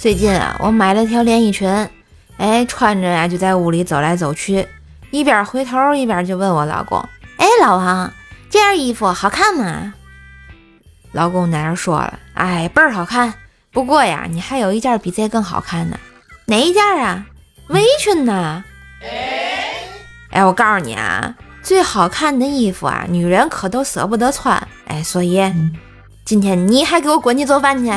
最近啊我买了条连衣裙哎穿着呀就在屋里走来走去一边回头一边就问我老公哎老王这件衣服好看吗？老公在人说了哎倍儿好看不过呀你还有一件比这更好看的哪一件啊？围裙呐哎我告诉你啊最好看的衣服啊女人可都舍不得穿。哎所以今天你还给我滚去做饭去。